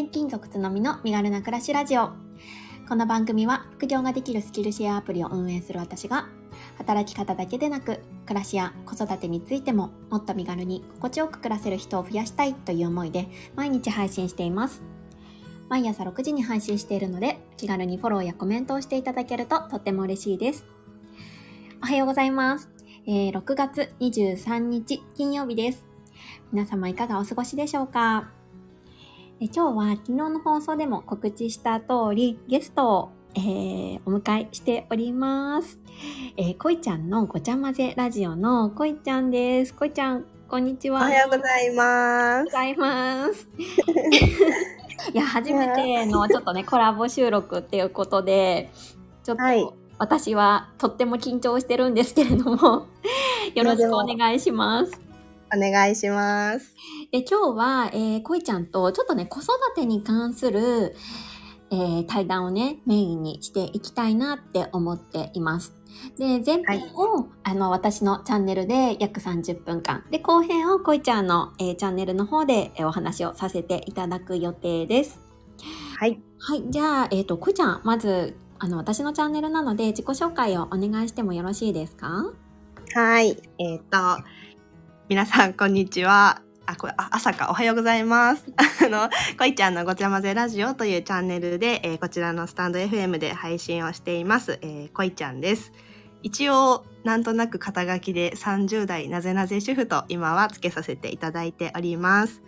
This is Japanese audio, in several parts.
転勤族つのみの身軽な暮らしラジオ。この番組は副業ができるスキルシェアアプリを運営する私が働き方だけでなく暮らしや子育てについてももっと身軽に心地よく暮らせる人を増やしたいという思いで毎日配信しています。毎朝6時に配信しているので気軽にフォローやコメントをしていただけるととっても嬉しいです。おはようございます。えー、6月23日金曜日です。皆様いかがお過ごしでしょうかえ今日は昨日の放送でも告知した通りゲストを、えー、お迎えしております。えー、こいちゃんのごちゃ混ぜラジオのこいちゃんです。こいちゃん、こんにちは。おはようございます。ございます。いや、初めてのちょっとね、コラボ収録っていうことで、ちょっと、私はとっても緊張してるんですけれども、よろしくお願いします。お願いします。で今日は、えー、こいちゃんとちょっとね、子育てに関する、えー、対談をね、メインにしていきたいなって思っています。で、前編を、はい、あの、私のチャンネルで約30分間。で、後編をこいちゃんの、えー、チャンネルの方で、えー、お話をさせていただく予定です。はい。はい。じゃあ、えっ、ー、と、こいちゃん、まず、あの、私のチャンネルなので自己紹介をお願いしてもよろしいですか？はい。えっ、と、皆さん、こんにちは。あ、これ、あ、朝か、おはようございます。あの、こいちゃんのごちゃ混ぜラジオというチャンネルで、えー、こちらのスタンド FM で配信をしています、えー、こいちゃんです。一応、なんとなく肩書きで30代なぜなぜ主婦と今はつけさせていただいております。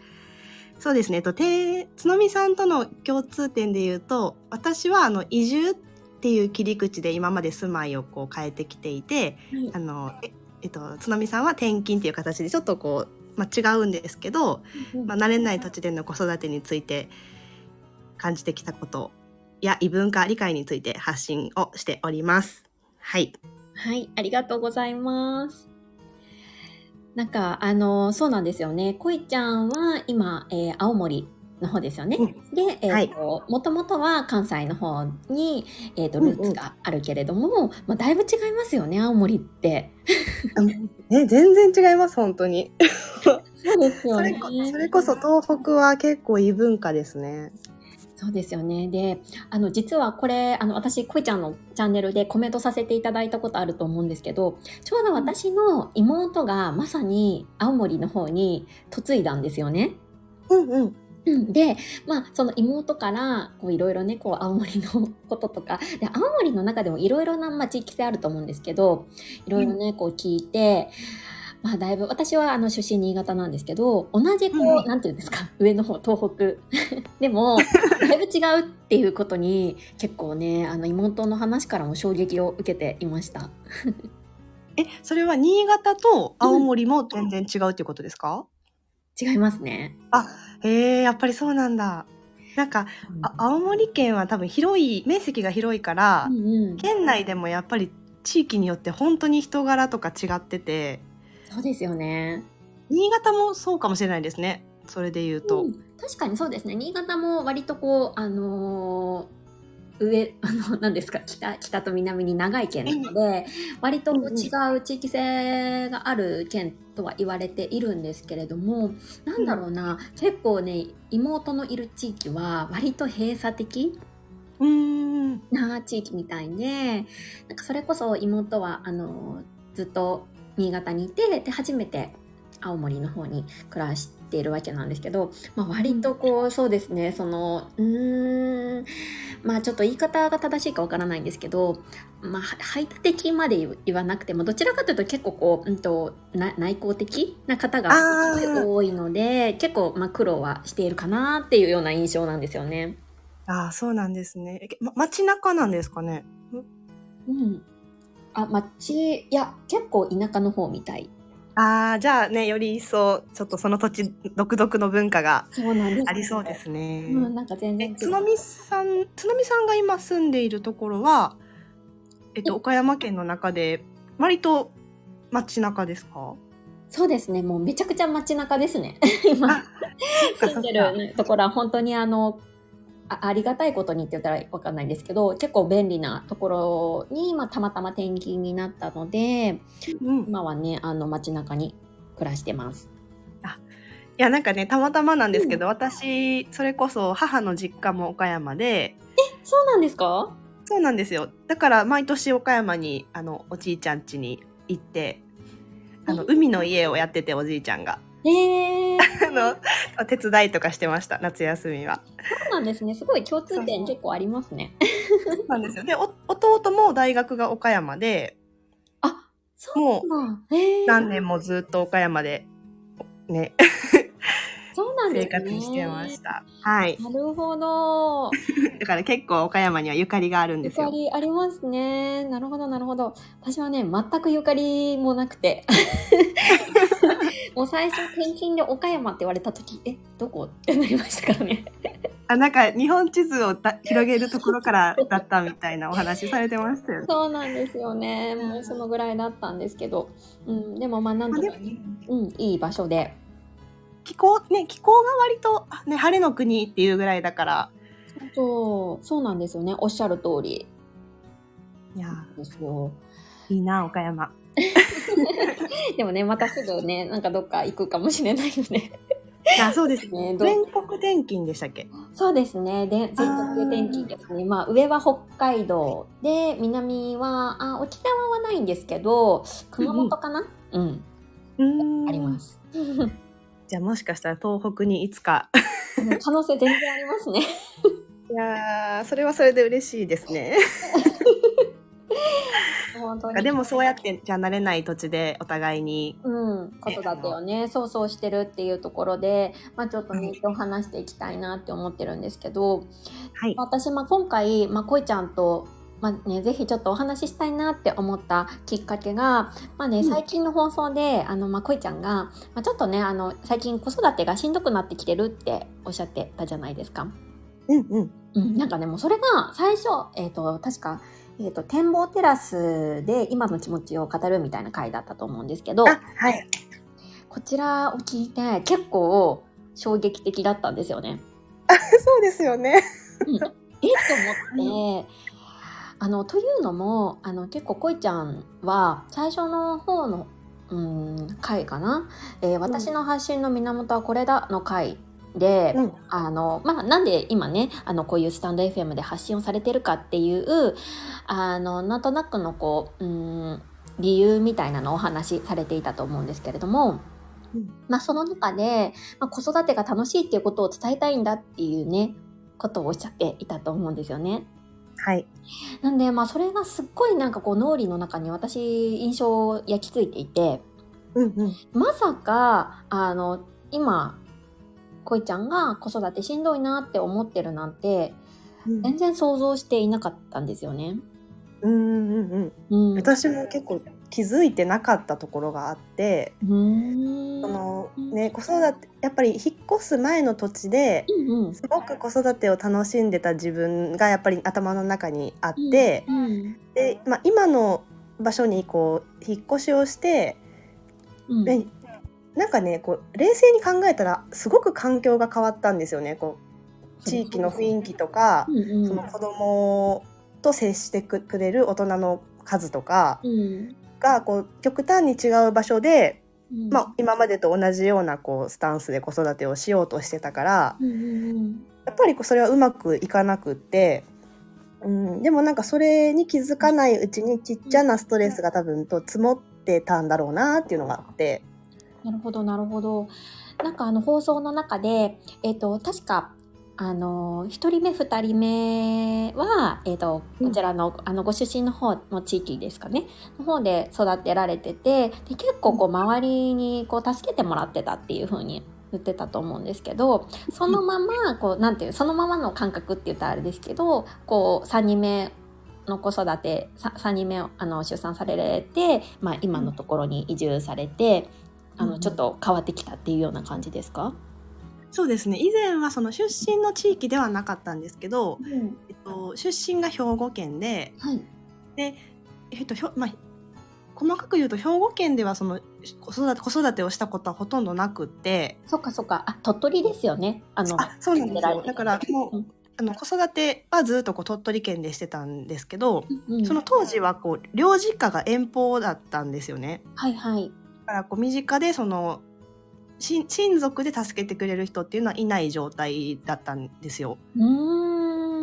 そうですね、と、て、つのみさんとの共通点で言うと、私はあの、移住っていう切り口で今まで住まいをこう変えてきていて、はい、あの、ええっと、つのみさんは転勤っていう形でちょっとこうまあ、違うんですけど、まあ、慣れない土地での子育てについて感じてきたことや異文化理解について発信をしております。はい。はい、ありがとうございます。なんか、あの、そうなんですよね。こいちゃんは今、えー、青森の方ですよね。うん、で、えーともともとは関西の方に、えーと、ルーツがあるけれども、うんうん、まあ、だいぶ違いますよね、青森って。ね、全然違います、本当に。そうですよねそれこそ東北は結構異文化ですね。そうですよね。で、あの、実はこれ、あの、私、こいちゃんのチャンネルでコメントさせていただいたことあると思うんですけど、ちょうど私の妹がまさに青森の方に嫁いだんですよね。うんうん。で、まあ、その妹から、こう、いろいろね、こう、青森のこととか、で、青森の中でもいろいろな、まあ、地域性あると思うんですけど、いろいろね、こう聞いて、まあ、だいぶ、私は、あの、出身新潟なんですけど、同じ、こう、うん、なんていうんですか、上の方、東北。でも、だいぶ違うっていうことに、結構ね、あの、妹の話からも衝撃を受けていました。え、それは新潟と青森も全然違うっていうことですか、うん、違いますね。あ、へえ、やっぱりそうなんだ。なんか、うん、青森県は多分広い、面積が広いから、うんうん、県内でもやっぱり地域によって本当に人柄とか違ってて。そうですよね。新潟もそうかもしれないですね。それで言うと。うん、確かにそうですね。新潟も割とこう、あのー上、あの、何ですか、北、北と南に長い県なので、割と違う地域性がある県とは言われているんですけれども、なんだろうな、結構ね、妹のいる地域は割と閉鎖的な地域みたいで、なんかそれこそ妹は、あの、ずっと新潟にいて、で、初めて青森の方に暮らしているわけなんですけど、まあ、割とこう、そうですね、その、うーん、まあちょっと言い方が正しいかわからないんですけど、まあ排他的まで言わなくても、どちらかというと結構こう、うんと、内向的な方が多いので、結構まあ苦労はしているかなっていうような印象なんですよね。ああ、そうなんですね。ま、街中なんですかね？うん。あ、街、いや、結構田舎の方みたいああ、じゃあね、より一層、ちょっとその土地独特の文化がありそうですね。うん、なんか全然津波さん、津波さんが今住んでいるところは、えっと、岡山県の中で、割と街中ですか？そうですね。もうめちゃくちゃ街中ですね。今、住んでるところは本当にあの、あありがたいことにって言ったらわかんないんですけど、結構便利なところに、まあ、たまたま転勤になったので、うん、今はね、あの街中に暮らしてます。あ、やなんかねたまたまなんですけど、私それこそ母の実家も岡山で。そうなんですか？そうなんですよ。だから毎年岡山にあのおじいちゃん家に行ってあの海の家をやってておじいちゃんがええ あのお手伝いとかしてました夏休みは。そうなんですね。すごい共通点結構ありますね。そうなんですよでお弟も大学が岡山であ、そもうなんだ。ええ何年もずっと岡山でねそうなんですね。生活してました。はい。なるほど。だから結構岡山にはゆかりがあるんゆですよ。かりありますね。なるほど、なるほど。私はね、全くゆかりもなくて。もう最初転勤で岡山って言われた時、え、どこ？ってなりましたからね。あ、なんか日本地図をだ広げるところからだったみたいなお話されてましたよね。そうなんですよね。もうそのぐらいだったんですけど。うん、でもまあなんとかね、うん、いい場所で。気候、ね、気候が割と、ね、晴れの国っていうぐらいだから。そう、そうなんですよね。おっしゃる通りいやですよ。いいな、岡山。でもね、またすぐね、なんかどっか行くかもしれないので。あ、そうですね。全国転勤でしたっけ？そうですね。で、全国転勤ですね。まあ、上は北海道で、南は、あ、沖縄はないんですけど、熊本かな？うん、うーん。ありま。す。じゃあもしかしたら東北にいつか。可能性全然ありますね。いやー、それはそれで嬉しいですね。本当に。でもそうやって、じゃあ慣れない土地でお互いに。うん、子育てをね、そうそうしてるっていうところで、まあちょっとね、今日話していきたいなって思ってるんですけど、はい。私、まあ今回、まあこいちゃんと、まあね、ぜひちょっとお話ししたいなって思ったきっかけが、まあね、うん最近の放送で、あの、まあこいちゃんが、まあちょっとね、あの、最近子育てがしんどくなってきてるっておっしゃってたじゃないですか。うんうん。うん、なんかね、もうそれが最初、えっ、と、確か、えっ、と、展望テラスで今の気持ちを語るみたいな回だったと思うんですけど、あ、はい。こちらを聞いて結構衝撃的だったんですよね。そうですよね。うん、え？っと思って、あの、というのも、あの、結構こいちゃんは最初の方の、うん、回かな、えー私の発信の源はこれだの回で、うん。あの、まあ、なんで今ね、あの、こういうスタンド FM で発信をされてるかっていう、あの、なんとなくのこう、うん、理由みたいなのをお話しされていたと思うんですけれども、うんまあ、その中で、まあ、子育てが楽しいっていうことを伝えたいんだっていうね、ことをおっしゃっていたと思うんですよね。はい。なんで、まあ、それがすっごいなんかこう、脳裏の中に私、印象を焼き付いていて、うんうん。まさか、あの、今、こいちゃんが子育てしんどいなって思ってるなんて、全然想像していなかったんですよね。うんうんうん。うん。私も結構気づいてなかったところがあって。そのね、子育て、やっぱり引っ越す前の土地で、うんうん。すごく子育てを楽しんでた自分がやっぱり頭の中にあって、うん。で、まあ、今の場所にこう引っ越しをして、うん。でなんかねこう冷静に考えたらすごく環境が変わったんですよねこう地域の雰囲気とかう、んうん。その子供と接してくれる大人の数とかうん。がこう極端に違う場所で、うん。まあ、今までと同じようなこうスタンスで子育てをしようとしてたからうんうんやっぱりこうそれはうまくいかなくって。うん、でもなんかそれに気づかないうちにちっちゃなストレスが多分と積もってたんだろうなっていうのがあって。なるほど、なるほど。なんかあの放送の中で、えっ、と、確か、あの、一人目、二人目は、えっ、と、うん。こちらの、あの、ご出身の方の地域ですかね、の方で育てられてて、で結構こう、周りにこう、助けてもらってたっていう風に言ってたと思うんですけど、そのまま、こう、なんていう、そのままの感覚って言ったらあれですけど、こう、三人目の子育て、さ3人目をあの出産されて、まあ、今のところに移住されて、あの、うんうんちょっと変わってきたっていうような感じですか？そうですね以前はその出身の地域ではなかったんですけど、うん。えっと、出身が兵庫県で、はい。えっとひょまあ、細かく言うと兵庫県ではその子育て子育てをしたことはほとんどなくってそっかそっか。あ、鳥取ですよね。あの、あそうなんですよだからもう、うんあの子育てはずっとこう鳥取県でしてたんですけど、うんその当時はこう両実家が遠方だったんですよね。はいはい。だからこう身近でそのし親族で助けてくれる人っていうのはいない状態だったんですよ。うー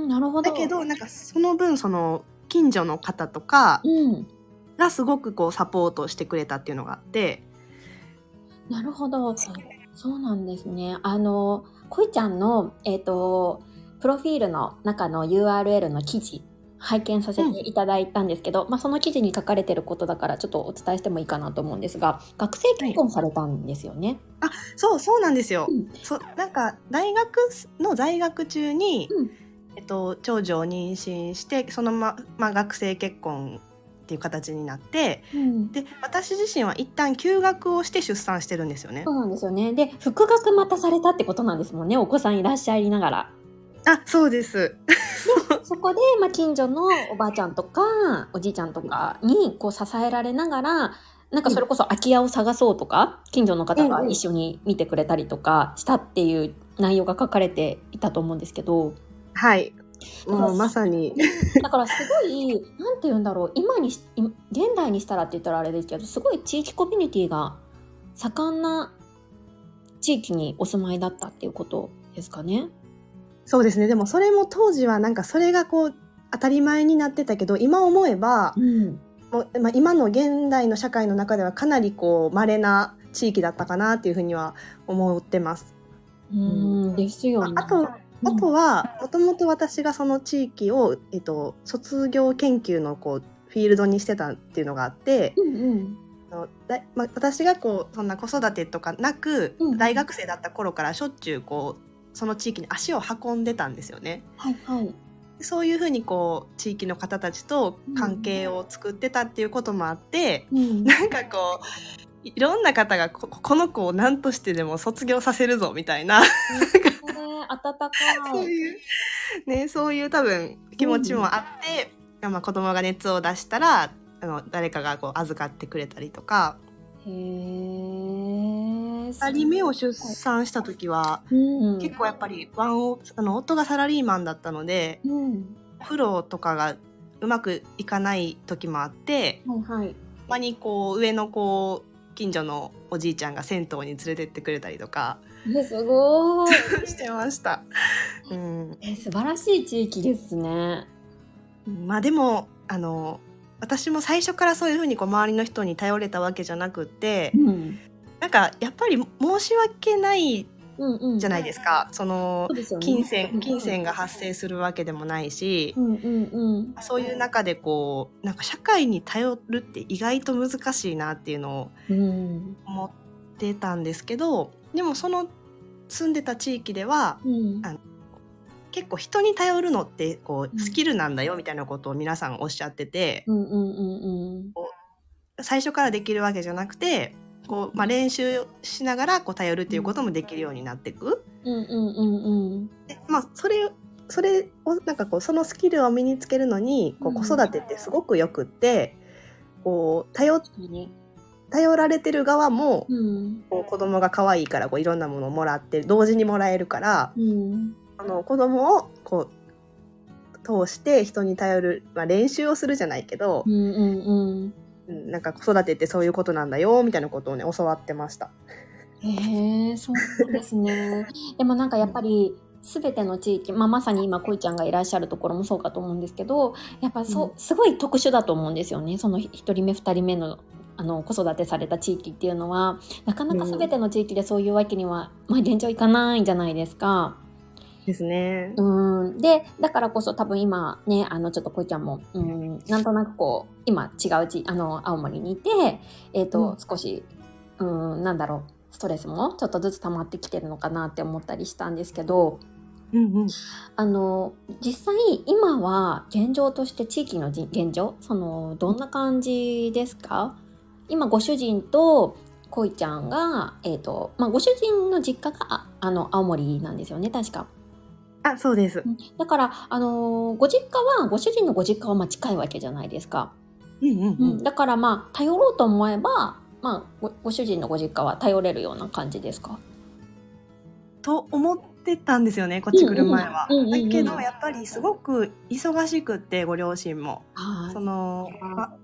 ん、なるほど。だけどなんかその分その近所の方とかうん。がすごくこうサポートしてくれたっていうのがあってなるほど。そうなんですね。あの、こいちゃんの、えっ、と、プロフィールの中の URL の記事、拝見させていただいたんですけど、まあ、その記事に書かれてることだから、ちょっとお伝えしてもいいかなと思うんですが、学生結婚されたんですよね。そうそうなんですよ。うんそなんか大学の在学中に、うんえっと、長女を妊娠してそのまま学生結婚っていう形になってうん。で私自身は一旦休学をして出産してるんですよねそ。うなんですよね。で、復学またされたってことなんですもんね。お子さんいらっしゃいながら。あそうです。そこで、まあ、近所のおばあちゃんとか、おじいちゃんとかに、こう、支えられながら、なんかそれこそ空き家を探そうとか、近所の方が一緒に見てくれたりとかしたっていう内容が書かれていたと思うんですけど、はい。もうまさに。だからすごい、なんて言うんだろう、今に現代にしたらって言ったらあれですけど、すごい地域コミュニティが盛んな地域にお住まいだったっていうことですかね。そうですね。でもそれも当時はなんかそれがこう当たり前になってたけど今思えばうん。もう、まあ、今の現代の社会の中ではかなりこう稀な地域だったかなっていうふうには思ってます。うん、ですよね。あとあとはもともと私がその地域を、えっと、卒業研究のこうフィールドにしてたっていうのがあって、うんうん。あのだまあ、私がこうそんな子育てとかなく、うん大学生だった頃からしょっちゅうこうその地域に足を運んでたんですよね。はいはい。そういうふうにこう地域の方たちと関係を作ってたっていうこともあって、うん。なんかこういろんな方がここの子を何としてでも卒業させるぞみたいなね、温かそうい。いう、ね、そういう多分気持ちもあって、まあ、子供が熱を出したらあの誰かがこう預かってくれたりとかへえ。2人目を出産した時は、うん、結構やっぱりワンオあの夫がサラリーマンだったのでうん。お風呂とかがうまくいかない時もあってはいはまにこう上のこう近所のおじいちゃんが銭湯に連れてってくれたりとかえ、すごい。してました。うん、え、素晴らしい地域ですね。まあでもあの私も最初からそういうふうにこう周りの人に頼れたわけじゃなくってうん。なんかやっぱり申し訳ないうんうん。じゃないですか、そのそうですよね。金銭金銭が発生するわけでもないしう、んうんうん。そういう中でこうなんか社会に頼るって意外と難しいなっていうのをうん。思ってたんですけどでもその住んでた地域ではうん。あ結構人に頼るのってこううんスキルなんだよみたいなことを皆さんおっしゃってて、うんうんうん最初からできるわけじゃなくてこう、まあ、練習しながらこう頼るっていうこともできるようになっていく。うん。うんうんうんうん。でまあ、それそれをなんかこうそのスキルを身につけるのにこううん子育てってすごくよくって、こう頼いいね。頼られてる側も、うん。こう子供が可愛いからこういろんなものをもらって同時にもらえるからうん。あの子供をこう通して人に頼る、まあ、練習をするじゃないけどう、んうんうん。うん、なんか子育てってそういうことなんだよみたいなことをね教わってました。へえ、そうですね。でもなんかやっぱり、すべての地域、まあ、まさに今、こいちゃんがいらっしゃるところもそうかと思うんですけど、やっぱそう、うんすごい特殊だと思うんですよね。その一人目、二人目の、あの、子育てされた地域っていうのは、なかなかすべての地域でそういうわけには、まあ、現状いかないんじゃないですか。ですね。うん。で、だからこそ多分今ね、あの、ちょっとこいちゃんも、うん、なんとなくこう、今違う地、あの、青森にいて、えっ、と、うん少し、うん、なんだろう、ストレスもちょっとずつ溜まってきてるのかなって思ったりしたんですけど、うんうん、あの、実際今は現状として地域のじ現状、その、どんな感じですか？今ご主人と、こいちゃんが、えっ、と、まあ、ご主人の実家が、ああの、青森なんですよね、確か。あそうです。だから、あのーご実家は、ご主人のご実家はまあ近いわけじゃないですか。うんうんうんだからまあ、頼ろうと思えば、まあご、ご主人のご実家は頼れるような感じですか？と思ってたんですよねこっち来る前は。うんうんうんうんうんだけどやっぱりすごく忙しくってご両親も。はその、ま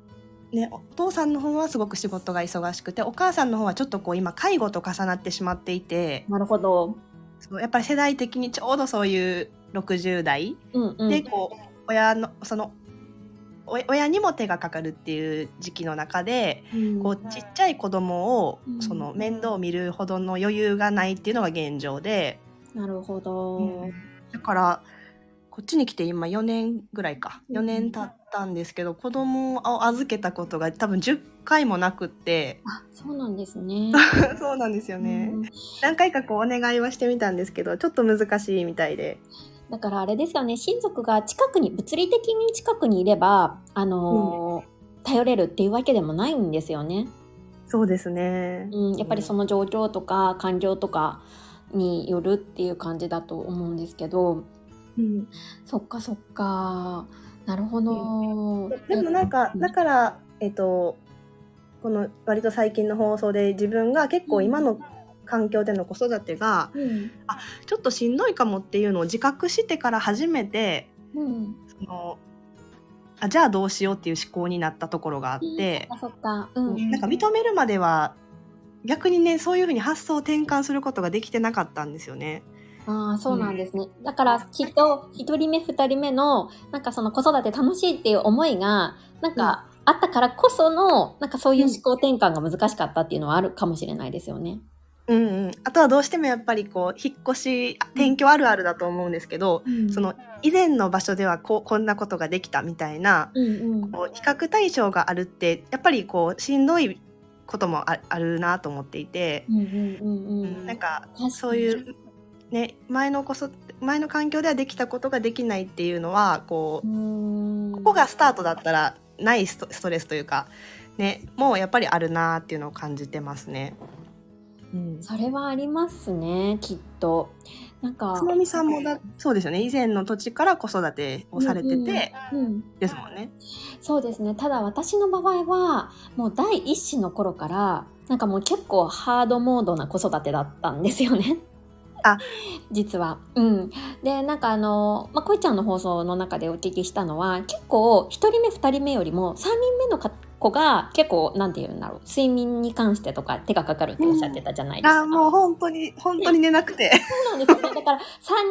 ね、お父さんの方はすごく仕事が忙しくてお母さんの方はちょっとこう今介護と重なってしまっていてなるほど。そうやっぱり世代的にちょうどそういう60代うんうん。でこう親のそのお親にも手がかかるっていう時期の中でうんこうちっちゃい子供をうんその面倒を見るほどの余裕がないっていうのが現状で、なるほど。だからこっちに来て今4年ぐらいか。4年経ったんですけど子供を預けたことが多分10回もなくって。あ、そうなんですね。そうなんですよね、うん。何回かこうお願いはしてみたんですけどちょっと難しいみたいで。だからあれですよね、親族が近くに、物理的に近くにいれば、あのー頼れるっていうわけでもないんですよね。そうですね。うん、やっぱりその状況とか感情とかによるっていう感じだと思うんですけど、うんそっかそっか。なるほど。でもなんかうんだからえっとこの割と最近の放送で自分が結構今の環境での子育てがうん。ちょっとしんどいかもっていうのを自覚してから初めてうん。そのあじゃあどうしようっていう思考になったところがあって、あ、そっか。うん。なんか認めるまでは逆にねそういうふうに発想を転換することができてなかったんですよね。ああ、そうなんですね。だから、きっと、一人目、二人目の、なんかその子育て楽しいっていう思いが、なんか、あったからこその、なんかそういう思考転換が難しかったっていうのはあるかもしれないですよね。うんうん、あとはどうしてもやっぱりこう引っ越し転居あるあるだと思うんですけど、その以前の場所ではこうこんなことができたみたいなうんうん。こう比較対象があるってやっぱりこうしんどいこともああるなと思っていて、うんうんうんうん。なんかそういう、ね、前のこそ前の環境ではできたことができないっていうのはこう。ここがスタートだったらないストストレスというか、ね、もうやっぱりあるなっていうのを感じてますね。うんそれはありますね、きっと。なんかつ、のみさんもだそうですよね以前の土地から子育てをされてて、うん、ですもんね。そうですね。ただ私の場合は、もう第一子の頃から、なんかもう結構ハードモードな子育てだったんですよね。あ実は。うん。で、なんかあの、まあ、こいちゃんの放送の中でお聞きしたのは、結構、一人目、二人目よりも、三人目のか子が結構、なんて言うんだろう、睡眠に関してとか手がかかるっておっしゃってたじゃないですか。あもう本当に本当に寝なくて。そうなんですよね。だから、3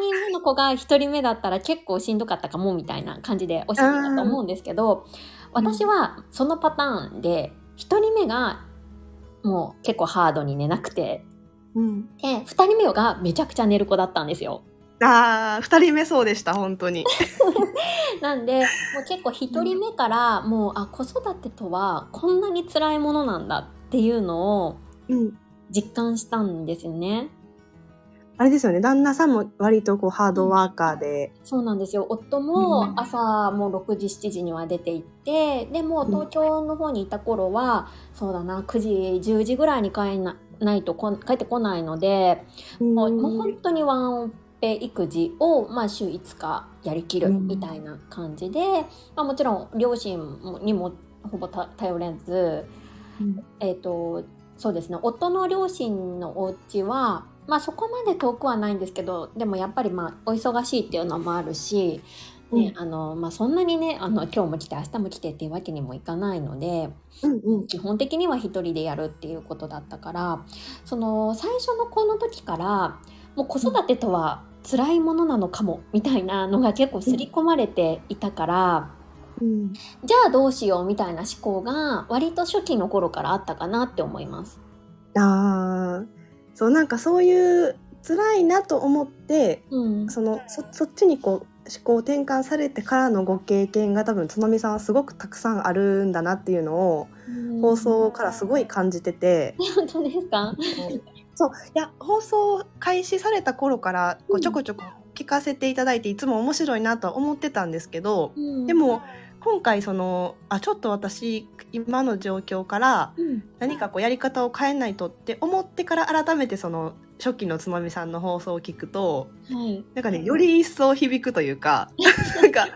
人目の子が1人目だったら結構しんどかったかもみたいな感じでおっしゃってたと思うんですけど、私はそのパターンで、1人目がもう結構ハードに寝なくて、うん、で、2人目がめちゃくちゃ寝る子だったんですよ。ああ2人目そうでした本当に。なんで、もう結構1人目からもう、あ、子育てとはこんなに辛いものなんだっていうのをうん実感したんですよね。あれですよね旦那さんも割とこうハードワーカーで、そうなんですよ。夫うんも朝もう6時、7時には出て行って、でもう東京の方にいた頃は、そうだな、9時、10時ぐらいに帰んなないとこん帰ってこないので、もうもう本当にワンオペ育児を、まあ、週5日やりきるうん。みたいな感じで、まあ、もちろん両親もにもほぼた頼れず、うん。えっ、と、そうですね、夫の両親のお家は、まあそこまで遠くはないんですけど、でもやっぱりまあお忙しいっていうのもあるし、ね、あの、まあそんなにね、あの、今日も来て明日も来てっていうわけにもいかないので、うんうん基本的には一人でやるっていうことだったから、その最初の子の時から、もう子育てとは辛いものなのかも、みたいなのが結構刷り込まれていたから、うんじゃあどうしようみたいな思考が割と初期の頃からあったかなって思います。あーそうなんかそういう辛いなと思ってうん。そのそそっちにこう思考転換されてからのご経験が多分つのみさんはすごくたくさんあるんだなっていうのを放送からすごい感じてて、本当ですか？そう。いや放送開始された頃からこうちょこちょこ聞かせていただいていつも面白いなとは思ってたんですけど、で、も今回そのあちょっと私今の状況からうん何かこうやり方を変えないとって思ってから改めてその初期のつのみさんの放送を聞くとはい。なんかねより一層響くというか なんか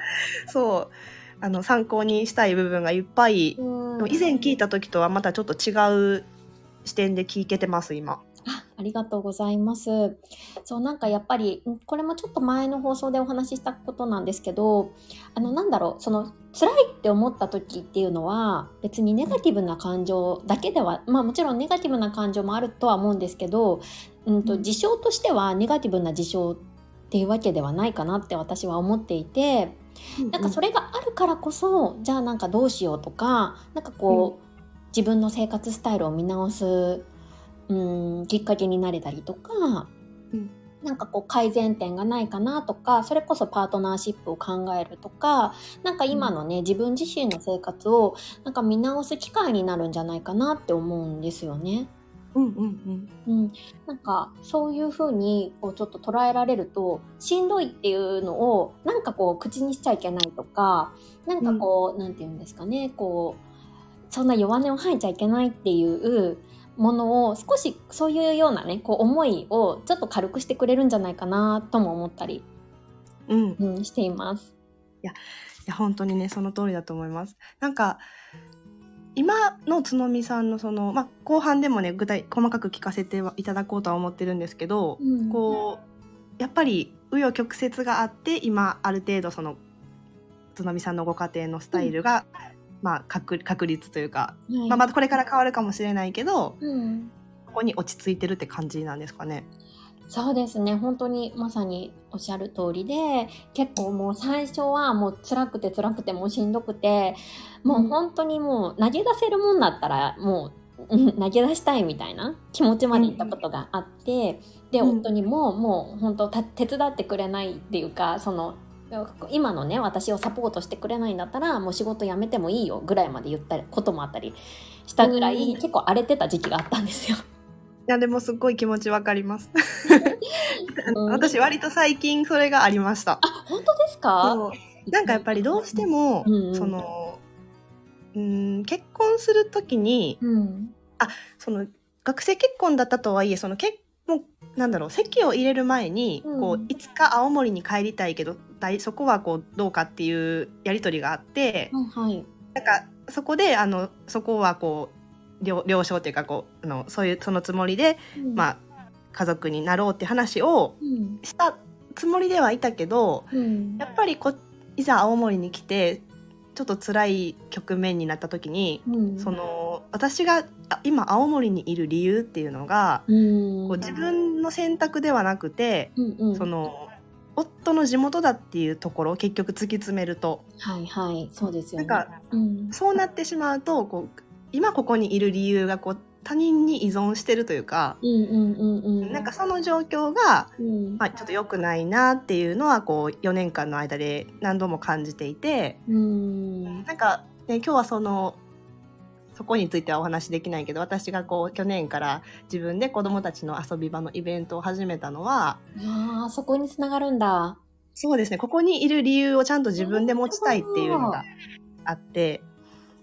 そうあの参考にしたい部分がいっぱい以前聞いた時とはまたちょっと違う視点で聞けてます今。あ、ありがとうございます。そう、なんかやっぱり、んこれもちょっと前の放送でお話ししたことなんですけど、あの、なんだろう、その、辛いって思った時っていうのは、別にネガティブな感情だけでは、まあもちろんネガティブな感情もあるとは思うんですけど、うんと、うん。事象としてはネガティブな事象っていうわけではないかなって私は思っていて、なんかそれがあるからこそ、じゃあなんかどうしようとか、なんかこう、自分の生活スタイルを見直す、うん、きっかけになれたりとか、うん。なんかこう改善点がないかなとか、それこそパートナーシップを考えるとか、なんか今のね、自分自身の生活をなんか見直す機会になるんじゃないかなって思うんですよね。うんうんうん、なんかそういう風にこうちょっと捉えられるとしんどいっていうのをなんかこう口にしちゃいけないとかなんかこう、なんて言うんですかねこうそんな弱音を吐いちゃいけないっていうものを少しそういうようなねこう思いをちょっと軽くしてくれるんじゃないかなとも思ったり、うん。うん。いうん、しています。や、本当にね、その通りだと思います。なんか、今のつのみさんのその、まあ、後半でもね、具体、細かく聞かせていただこうとは思ってるんですけど、うんこう、やっぱり、紆余曲折があって、今、ある程度その、つのみさんのご家庭のスタイルが、まあ、確確率というか、はい。まあ、まだこれから変わるかもしれないけど、うん。ここに落ち着いてるって感じなんですかね。そうですね。本当にまさにおっしゃる通りで結構もう最初はもう辛くて辛くてもうしんどくてもう本当にもう投げ出せるもんだったらもううん投げ出したいみたいな気持ちまでいったことがあってでうん。夫にももう本当た手伝ってくれないっていうかその今のね私をサポートしてくれないんだったらもう仕事辞めてもいいよぐらいまで言ったこともあったりしたぐらいうん。結構荒れてた時期があったんですよ。いや、でもすっごい気持ちわかります。うん。私、割と最近それがありました。本当ですか？なんかやっぱりどうしても、うんうんその、うん、結婚するときに、うん。その、学生結婚だったとはいえ、その結もうなんだろう、籍を入れる前に、うん。こう、いつか青森に帰りたいけど、だいそこはこう、どうかっていうやりとりがあって、はいはい。なんか、そこで、あの、そこはこう、了了承っていうか、こう、あの、そういう、そのつもりで、まあ、家族になろうって話をうん、したつもりではいたけど、うん、やっぱりこいざ青森に来てちょっと辛い局面になった時に、うん、その私があ今青森にいる理由っていうのが、うん、こう自分の選択ではなくて、うんうん、その夫の地元だっていうところを結局突き詰めると。はいはい、そうですよね。なんかうん、そうなってしまうとこう今ここにいる理由がこう他人に依存してるというか、なんかその状況が、うん、まあ、ちょっと良くないなっていうのはこう4年間の間で何度も感じていて。うん、なんか、ね、今日はそのそこについてはお話しできないけど私がこう去年から自分で子どもたちの遊び場のイベントを始めたのはああ、そこにつながるんだ。そうですねここにいる理由をちゃんと自分で持ちたいっていうのがあって、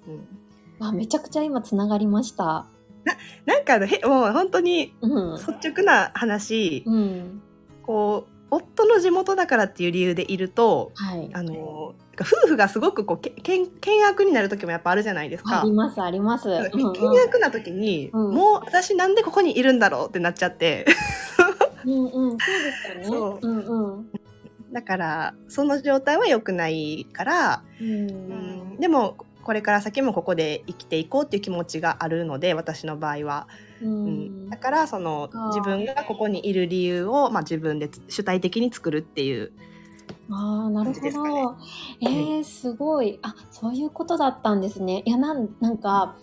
うん、あ、めちゃくちゃ今つながりました。なんかへもう本当にうん、率直な話、うん、こう夫の地元だからっていう理由でいるとはい。あの夫婦がすごくこうけ険険悪になる時もやっぱあるじゃないですかあり。ますあります。うんうん険悪な時に、うんもう私なんでここにいるんだろうってなっちゃってうんうん、そうですよね。そうんうん。だからその状態は良くないから、うんでもこれから先もここで生きていこうっていう気持ちがあるので私の場合は、ううんんだからその自分がここにいる理由を、まあ、自分でつ主体的に作るっていうああ、なるほ感じですかねど。えー、すごい。あ、そういうことだったんですね。いや、なん、なんか、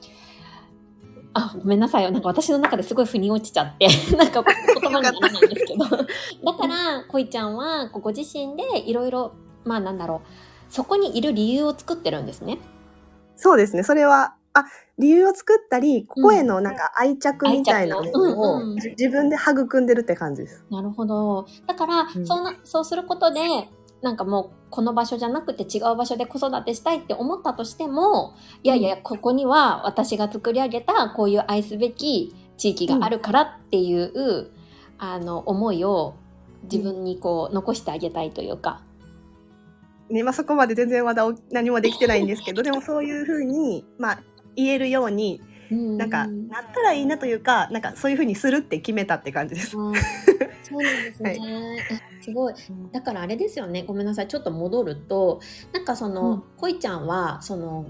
あ、ごめんなさいよ。なんか私の中ですごい腑に落ちちゃって、なんか言葉にならないんですけど。だから、こいちゃんは、ご自身でいろいろ、まあなんだろう、そこにいる理由を作ってるんですね。そうですね。それはあ理由を作ったりここへのなんか愛着みたいなものを、自分で育んでるって感じです。なるほど。だから、うん。そうな、そうすることで、なんかもう、この場所じゃなくて違う場所で子育てしたいって思ったとしても、いやいや、ここには私が作り上げたこういう愛すべき地域があるからっていう、あの、思いを自分にこう、残してあげたいというか。ねまあ、そこまで全然まだお何もできてないんですけど でもそういうふうに、まあ、言えるようになんかなったらいいなというかなんかそういうふうにするって決めたって感じです。そうなんですね、はい、すごい。だからあれですよね。ごめんなさい。ちょっと戻るとなんかその、うん、こいちゃんはその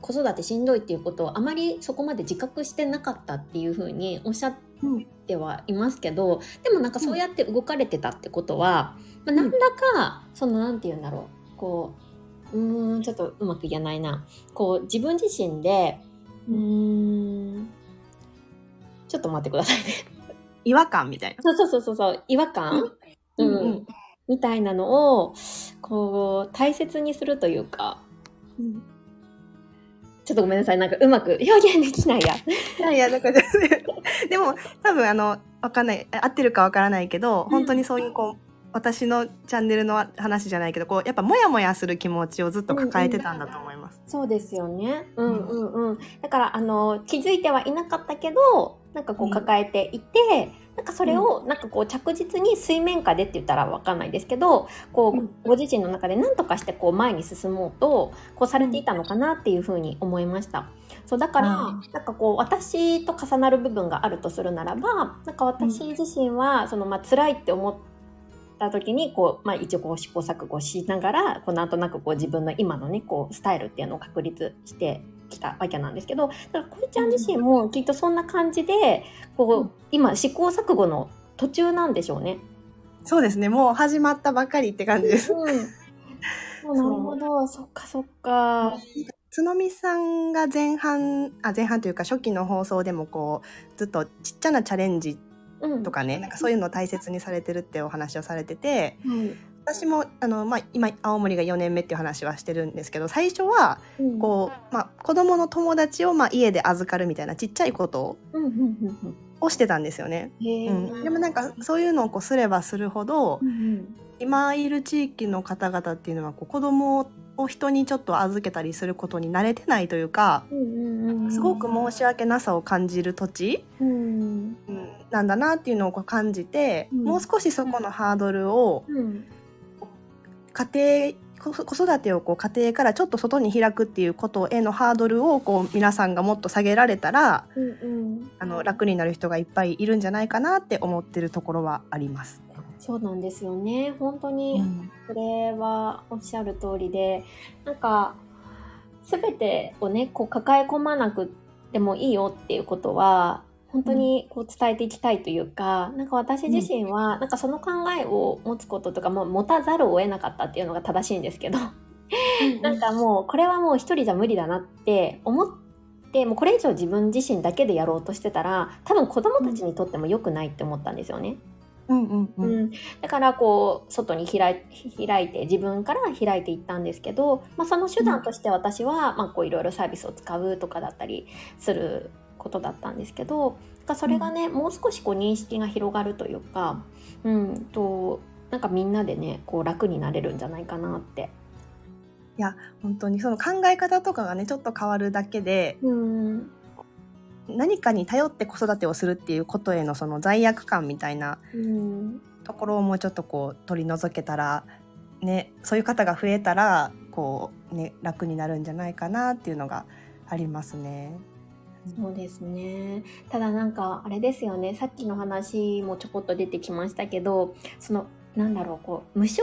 子育てしんどいっていうことをあまりそこまで自覚してなかったっていうふうにおっしゃってはいますけど、でもなんかそうやって動かれてたってことは、まあ、何らかその何て言うんだろうこううんちょっとうまく言えないな。こう自分自身でうんちょっと待ってくださいね。違和感みたいな。そうそうそうそう違和感、うん、うん、みたいなのをこう大切にするというか、うん。ちょっとごめんなさい。なんかうまく表現できないや。いやいや、なんかでも多分あの、わかんない、合ってるかわからないけど、本当にそういうこう、私のチャンネルの話じゃないけど、こう、やっぱモヤモヤする気持ちをずっと抱えてたんだと思います。うんうん、そうですよね。うんうんうん。だから、あの、気づいてはいなかったけど、なんかこう抱えていて、うんなんかそれをなんかこう着実に水面下でって言ったら分かんないですけどこうご自身の中で何とかしてこう前に進もうとこうされていたのかなっていうふうに思いました。そうだから、なんかこう私と重なる部分があるとするならばなんか私自身はそのまあ辛いって思った時にこう、まあ、一応こう試行錯誤しながらこうなんとなくこう自分の今のねこうスタイルっていうのを確立してきたわけなんですけどだからこいちゃん自身もきっとそんな感じでこう、今試行錯誤の途中なんでしょうね。そうですねもう始まったばかりって感じです。うん、なるほどそっかそっか。つのみさんが前半あ前半というか初期の放送でもこうずっとちっちゃなチャレンジとかね、うん、なんかそういうのを大切にされてるってお話をされてて、うん、私もあの、まあ、今青森が4年目っていう話はしてるんですけど最初はこう、まあ、子供の友達をまあ家で預かるみたいなちっちゃいことをしてたんですよね。うん、でもなんかそういうのをこうすればするほど、今いる地域の方々っていうのはこう子供を人にちょっと預けたりすることに慣れてないというか、すごく申し訳なさを感じる土地、うん、なんだなっていうのを感じて、もう少しそこのハードルを、家庭子育てをこう家庭からちょっと外に開くっていうことへのハードルをこう皆さんがもっと下げられたら、うんうん、あの楽になる人がいっぱいいるんじゃないかなって思ってるところはあります。そうなんですよね。本当にそれはおっしゃる通りで、うん、なんか全てをねこう抱え込まなくてもいいよっていうことは本当にこう伝えていきたいというか、なんか私自身は、なんかその考えを持つこととか、も持たざるを得なかったっていうのが正しいんですけど、なんかもう、これはもう一人じゃ無理だなって思って、もうこれ以上自分自身だけでやろうとしてたら、多分子供たちにとっても良くないって思ったんですよね。うんうんうん、うん、だからこう外に開いて自分から開いていったんですけど、まあ、その手段として私は、まあ、いろいろサービスを使うとかだったりすることだったんですけどそれがね、うん、もう少しこう認識が広がるというか、うん、となんかみんなでねこう楽になれるんじゃないかなって。いや本当にその考え方とかがねちょっと変わるだけで、うん、何かに頼って子育てをするっていうことへのその罪悪感みたいなところをもうちょっとこう取り除けたら、ね、そういう方が増えたらこう、ね、楽になるんじゃないかなっていうのがありますね。そうですね。ただなんかあれですよね。さっきの話もちょこっと出てきましたけど、そのなんだろうこう無償で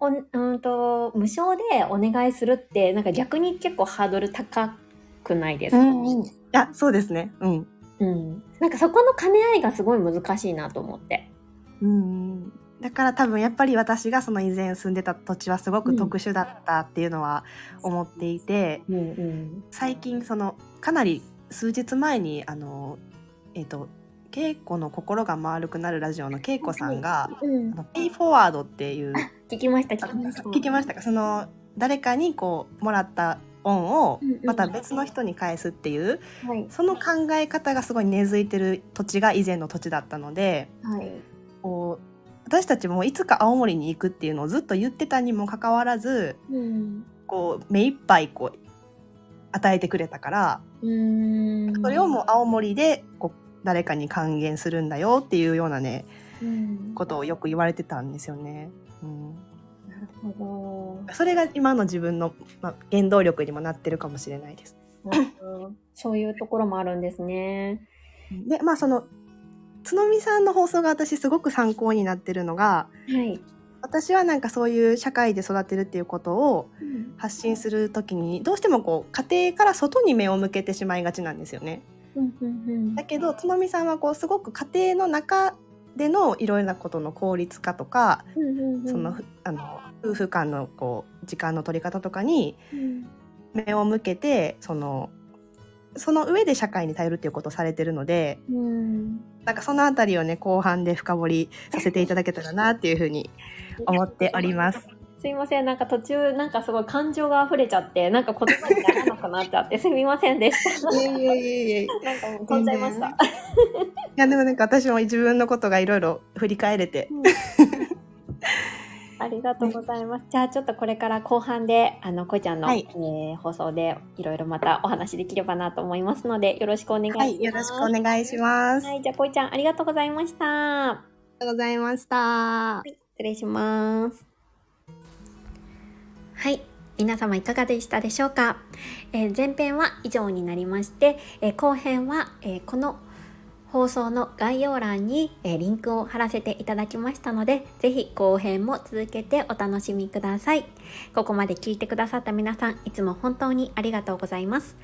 おうんと無償でお願いするってなんか逆に結構ハードル高くないですか、うんうん、いやそうですね。うん。うん。なんかそこの兼ね合いがすごい難しいなと思って。うん。だから多分やっぱり私がその以前住んでた土地はすごく特殊だったっていうのは思っていて、うんうん、最近そのかなり数日前にあのえっ、ー、と稽古の心が丸くなるラジオの恵子さんが、うん、あのペイフォワードっていう聞きました聞きました聞きましたか？その誰かにこうもらった恩をまた別の人に返すっていう、うんうん、その考え方がすごい根付いてる土地が以前の土地だったので、はい、こう私たちもいつか青森に行くっていうのをずっと言ってたにもかかわらず、うん、こう目いっぱいこう与えてくれたからそれをもう青森でこう誰かに還元するんだよっていうようなね、うん、ことをよく言われてたんですよね。うん、それが今の自分の、まあ、原動力にもなってるかもしれないです。そういうところもあるんですね。で、まあその、つのみさんの放送が私すごく参考になってるのが、はい。私はなんかそういう社会で育てるっていうことを発信するときにどうしてもこう家庭から外に目を向けてしまいがちなんですよね。うんうんうんだけどつのみさんはこうすごく家庭の中でのいろいろなことの効率化とか、うんうんうんそのふあの夫婦間のこう時間の取り方とかにうん目を向けてそのその上で社会に頼るっていうことをされてるのでうんなんかそのあたりをね後半で深掘りさせていただけたらなっていうふうに思っております。すいません、なんか途中、なんかすごい感情が溢れちゃって、なんか言葉にならなくなっちゃって、すみませんでした。いえいえいえいえ。いなんかもう飛んじゃいました。やでもなんか私も自分のことがいろいろ振り返れて。ありがとうございます。じゃあちょっとこれから後半で、あの、こいちゃんの、はいえー放送でいろいろまたお話できればなと思いますので、よろしくお願いします。はい、よろしくお願いします。あはい、じゃあこいちゃんありがとうございました。りがとうございました。失礼します。はい。皆様いかがでしたでしょうか、えー前編は以上になりまして、えー後編は、えーこの放送の概要欄に、えリンクを貼らせていただきましたので、ぜひ後編も続けてお楽しみください。ここまで聞いてくださった皆さん、いつも本当にありがとうございます。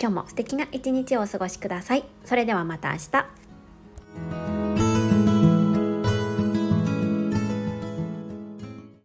今日も素敵な一日をお過ごしください。それではまた明日。